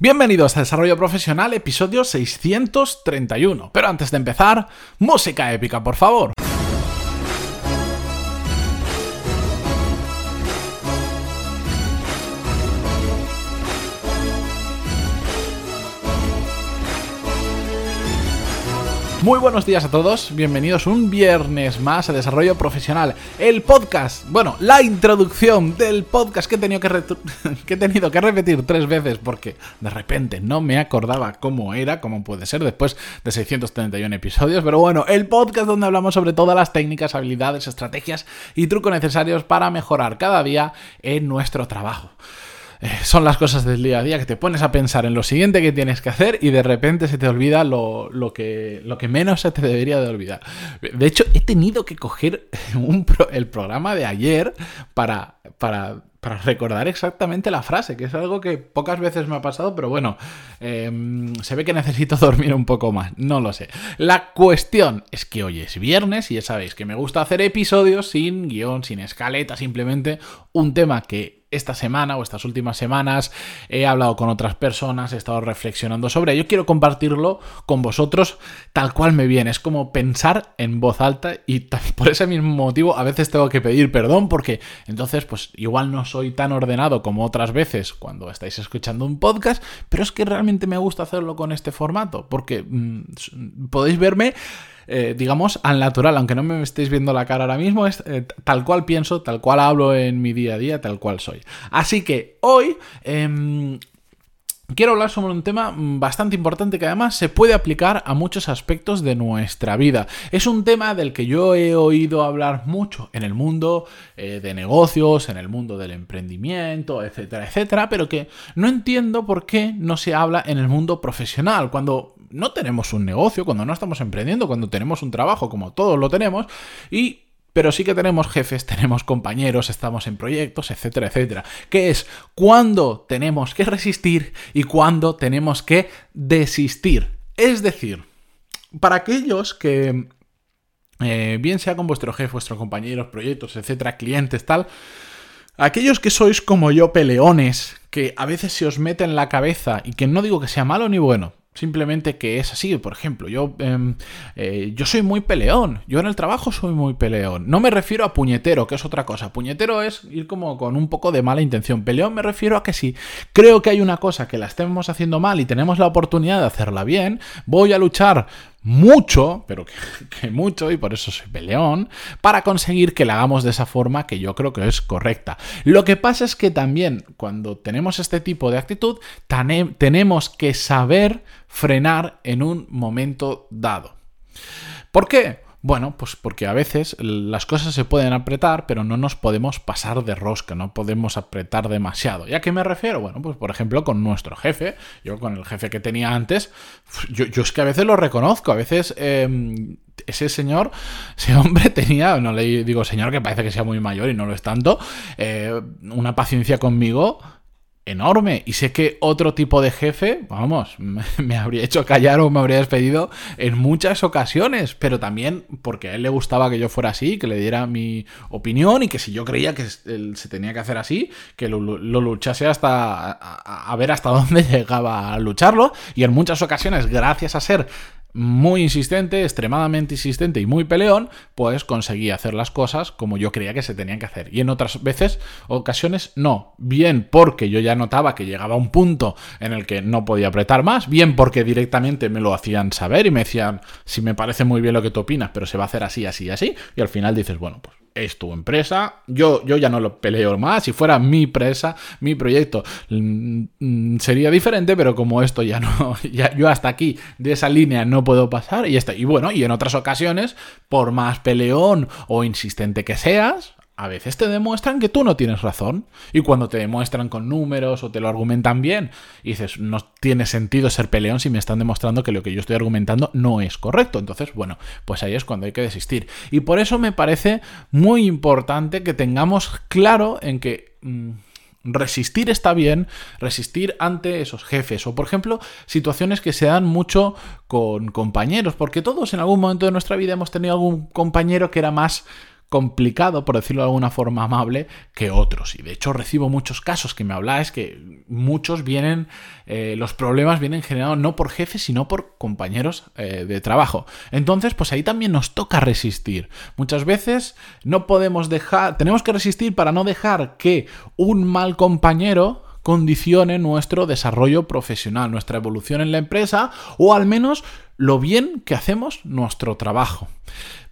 Bienvenidos a Desarrollo Profesional, episodio 631. Pero antes de empezar, música épica, por favor. Muy buenos días a todos, bienvenidos un viernes más a Desarrollo Profesional, el podcast, bueno, la introducción del podcast que he tenido que, que, repetir tres veces porque de repente no me acordaba cómo era, cómo puede ser después de 631 episodios, pero bueno, el podcast donde hablamos sobre todas las técnicas, habilidades, estrategias y trucos necesarios para mejorar cada día en nuestro trabajo. Eh, son las cosas del día a día que te pones a pensar en lo siguiente que tienes que hacer y de repente se te olvida lo, que, lo que menos se te debería de olvidar. De hecho, he tenido que coger el programa de ayer para, para para recordar exactamente la frase, que es algo que pocas veces me ha pasado, pero bueno, em, se ve que necesito dormir un poco más, no lo sé. La cuestión es que hoy es viernes y ya sabéis que me gusta hacer episodios sin guion, sin escaleta, simplemente un tema que esta semana o estas últimas semanas he hablado con otras personas, he estado reflexionando sobre ello. Quiero compartirlo con vosotros tal cual me viene. Es como pensar en voz alta y por ese mismo motivo a veces tengo que pedir perdón porque entonces pues igual no soy tan ordenado como otras veces cuando estáis escuchando un podcast, pero es que realmente me gusta hacerlo con este formato porque mm, podéis verme eh, digamos, al natural, aunque no me estéis viendo la cara ahora mismo, es eh, tal cual pienso, tal cual hablo en mi día a día, tal cual soy. Así que hoy... Em, quiero hablar sobre un tema bastante importante que además se puede aplicar a muchos aspectos de nuestra vida. Es un tema del que yo he oído hablar mucho en el mundo eh, de negocios, en el mundo del emprendimiento, etcétera, etcétera, pero que no entiendo por qué no se habla en el mundo profesional, cuando no tenemos un negocio, cuando no estamos emprendiendo, cuando tenemos un trabajo como todos lo tenemos y pero sí que tenemos jefes, tenemos compañeros, estamos en proyectos, etcétera, etcétera. ¿Qué es cuando tenemos que resistir y cuando tenemos que desistir? Es decir, para aquellos que, eh, bien sea con vuestro jefe, vuestros compañeros, proyectos, etcétera, clientes, tal, aquellos que sois como yo peleones, que a veces se os mete en la cabeza y que no digo que sea malo ni bueno, Simplemente que es así, por ejemplo, yo, em, eh, yo soy muy peleón, yo en el trabajo soy muy peleón. No me refiero a puñetero, que es otra cosa. Puñetero es ir como con un poco de mala intención. Peleón me refiero a que si creo que hay una cosa que la estemos haciendo mal y tenemos la oportunidad de hacerla bien, voy a luchar mucho, pero que, mucho, y por eso soy peleón, para conseguir que la hagamos de esa forma que yo creo que es correcta. Lo que pasa es que también cuando tenemos este tipo de actitud, tenemos que saber frenar en un momento dado. ¿Por qué? Bueno, pues porque a veces las cosas se pueden apretar, pero no nos podemos pasar de rosca, no podemos apretar demasiado. ¿Y a qué me refiero? Bueno, pues por ejemplo con nuestro jefe, yo con el jefe que tenía antes, yo, es que a veces lo reconozco, a veces em, ese señor, ese hombre tenía, no le digo señor que parece que sea muy mayor y no lo es tanto, eh, una paciencia conmigo enorme. Y sé que otro tipo de jefe, vamos, me habría hecho callar o me habría despedido en muchas ocasiones, pero también porque a él le gustaba que yo fuera así, que le diera mi opinión y que si yo creía que se tenía que hacer así, que lo, luchase hasta a ver hasta dónde llegaba a lucharlo. Y en muchas ocasiones, gracias a ser muy insistente, extremadamente insistente y muy peleón, pues conseguí hacer las cosas como yo creía que se tenían que hacer. Y en otras veces, ocasiones, no. Bien porque yo ya notaba que llegaba a un punto en el que no podía apretar más, bien porque directamente me lo hacían saber y me decían, si me parece muy bien lo que tú opinas, pero se va a hacer así, así, así. Y al final dices, bueno, pues es tu empresa, yo, yo ya no lo peleo más, si fuera mi empresa, mi proyecto, mm, mm, sería diferente, pero como esto ya no, ya, yo hasta aquí de esa línea no puedo pasar y, está, y bueno, y en otras ocasiones, por más peleón o insistente que seas, a veces te demuestran que tú no tienes razón. Y cuando te demuestran con números o te lo argumentan bien, y dices, no tiene sentido ser peleón si me están demostrando que lo que yo estoy argumentando no es correcto. Entonces, bueno, pues ahí es cuando hay que desistir. Y por eso me parece muy importante que tengamos claro en que... Mm, resistir está bien, resistir ante esos jefes. O por ejemplo situaciones que se dan mucho con compañeros, porque todos en algún momento de nuestra vida hemos tenido algún compañero que era más complicado, por decirlo de alguna forma amable, que otros. Y de hecho recibo muchos casos que me habláis que muchos vienen, eh, los problemas vienen generados no por jefes, sino por compañeros eh, de trabajo. Entonces, pues ahí también nos toca resistir. Muchas veces no podemos dejar, tenemos que resistir para no dejar que un mal compañero condicione nuestro desarrollo profesional, nuestra evolución en la empresa o al menos lo bien que hacemos nuestro trabajo.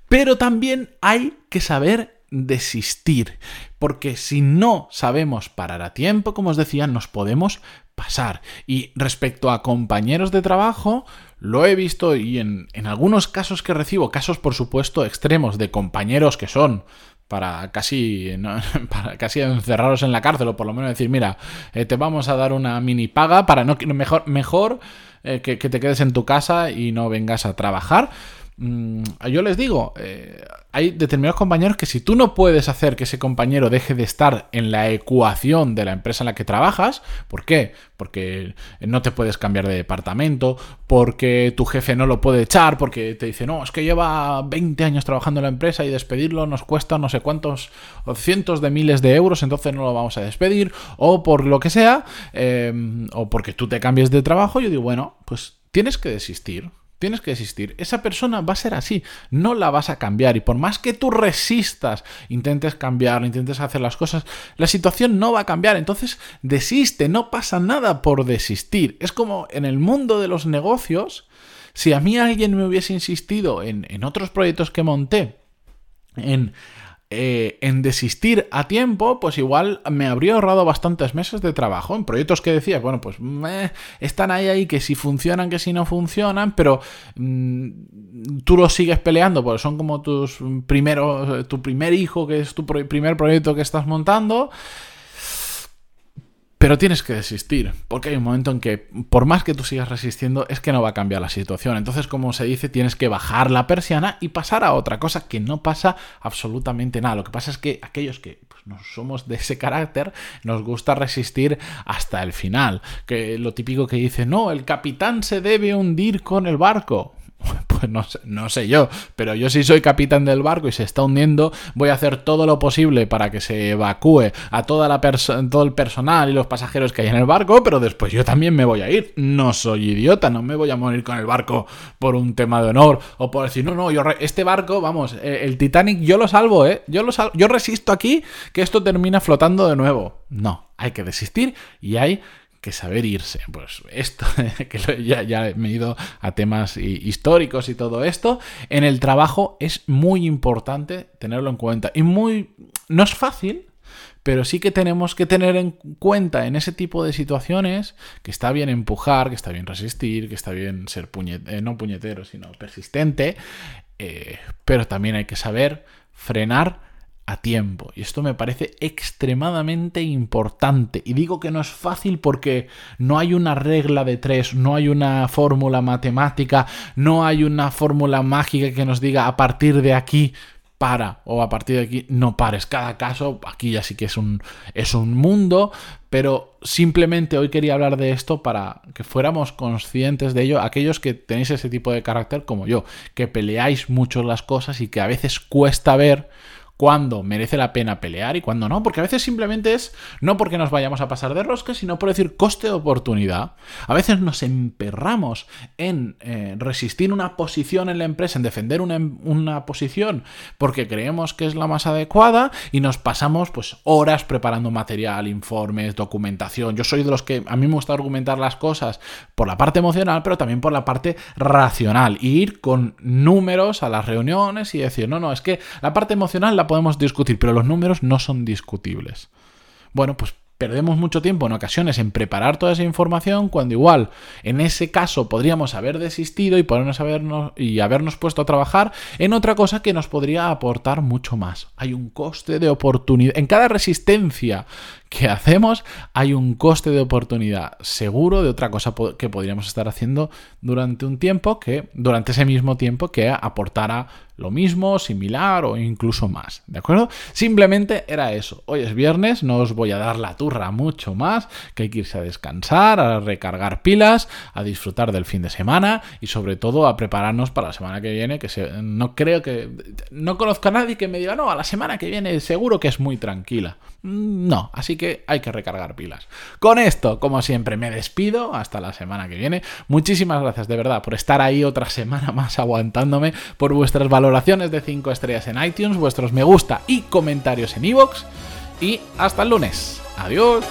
Pero también hay que saber desistir, porque si no sabemos parar a tiempo, como os decía, nos podemos pasar. Y respecto a compañeros de trabajo, lo he visto y en, algunos casos que recibo, casos por supuesto extremos de compañeros que son para casi, para casi encerraros en la cárcel o por lo menos decir, mira, eh, te vamos a dar una mini paga para no mejor, mejor eh, que, que, te quedes en tu casa y no vengas a trabajar. Mm, yo les digo, eh, hay determinados compañeros que si tú no puedes hacer que ese compañero deje de estar en la ecuación de la empresa en la que trabajas, ¿por qué? Porque no te puedes cambiar de departamento, porque tu jefe no lo puede echar, porque te dice, no, es que lleva 20 años trabajando en la empresa y despedirlo nos cuesta no sé cuántos, cientos de miles de euros, entonces no lo vamos a despedir, o por lo que sea, eh, o porque tú te cambies de trabajo, yo digo, bueno, pues tienes que desistir. Tienes que existir. Esa persona va a ser así, no la vas a cambiar. Y por más que tú resistas, intentes cambiar, intentes hacer las cosas, la situación no va a cambiar. Entonces, desiste, no pasa nada por desistir. Es como en el mundo de los negocios, si a mí alguien me hubiese insistido en, en otros proyectos que monté, en eh, en desistir a tiempo, pues igual me habría ahorrado bastantes meses de trabajo en proyectos que decía, bueno, pues están ahí, ahí, que si funcionan, que si no funcionan, pero mm, tú los sigues peleando, porque son como tus primeros, tu primer hijo, que es tu primer proyecto que estás montando. Pero tienes que desistir, porque hay un momento en que, por más que tú sigas resistiendo, es que no va a cambiar la situación. Entonces, como se dice, tienes que bajar la persiana y pasar a otra cosa que no pasa absolutamente nada. Lo que pasa es que aquellos que pues, no somos de ese carácter, nos gusta resistir hasta el final. Que lo típico que dice, no, el capitán se debe hundir con el barco. Pues no sé, no sé yo, pero yo si soy capitán del barco y se está hundiendo, voy a hacer todo lo posible para que se evacúe a toda la todo el personal y los pasajeros que hay en el barco, pero después yo también me voy a ir. No soy idiota, no me voy a morir con el barco por un tema de honor o por decir, no, no, yo este barco, vamos, eh, el Titanic yo lo salvo, ¿eh? Yo, lo yo resisto aquí que esto termina flotando de nuevo. No, hay que desistir y hay que saber irse. Pues esto, que ya, ya me he ido a temas históricos y todo esto, en el trabajo es muy importante tenerlo en cuenta. Y muy... No es fácil, pero sí que tenemos que tener en cuenta en ese tipo de situaciones que está bien empujar, que está bien resistir, que está bien ser puñetero, eh, no puñetero, sino persistente, eh, pero también hay que saber frenar a tiempo. Y esto me parece extremadamente importante. Y digo que no es fácil porque no hay una regla de tres, no hay una fórmula matemática, no hay una fórmula mágica que nos diga a partir de aquí para o a partir de aquí no pares. Cada caso, aquí ya sí que es un, es un mundo, pero simplemente hoy quería hablar de esto para que fuéramos conscientes de ello, aquellos que tenéis ese tipo de carácter como yo, que peleáis mucho las cosas y que a veces cuesta ver cuándo merece la pena pelear y cuándo no, porque a veces simplemente es no porque nos vayamos a pasar de rosca, sino por decir coste de oportunidad. A veces nos emperramos en eh, resistir una posición en la empresa, en defender una, una, posición porque creemos que es la más adecuada y nos pasamos pues horas preparando material, informes, documentación. Yo soy de los que a mí me gusta argumentar las cosas por la parte emocional, pero también por la parte racional, y ir con números a las reuniones y decir, no, no, es que la parte emocional la podemos discutir, pero los números no son discutibles. Bueno, pues perdemos mucho tiempo en ocasiones en preparar toda esa información cuando igual en ese caso podríamos haber desistido y ponernos a vernos y habernos puesto a trabajar en otra cosa que nos podría aportar mucho más. Hay un coste de oportunidad. En cada resistencia que hacemos hay un coste de oportunidad seguro de otra cosa que podríamos estar haciendo durante un tiempo que durante ese mismo tiempo que aportara lo mismo, similar o incluso más, ¿de acuerdo? Simplemente era eso. Hoy es viernes, no os voy a dar la turra mucho más, que hay que irse a descansar, a recargar pilas, a disfrutar del fin de semana y sobre todo a prepararnos para la semana que viene, que no creo que... No conozco a nadie que me diga, no, a la semana que viene seguro que es muy tranquila. Mm, no, así que hay que recargar pilas. Con esto, como siempre, me despido hasta la semana que viene. Muchísimas gracias de verdad por estar ahí otra semana más aguantándome, por vuestras valoraciones de 5 estrellas en iTunes, vuestros me gusta y comentarios en iVoox. Y hasta el lunes. Adiós.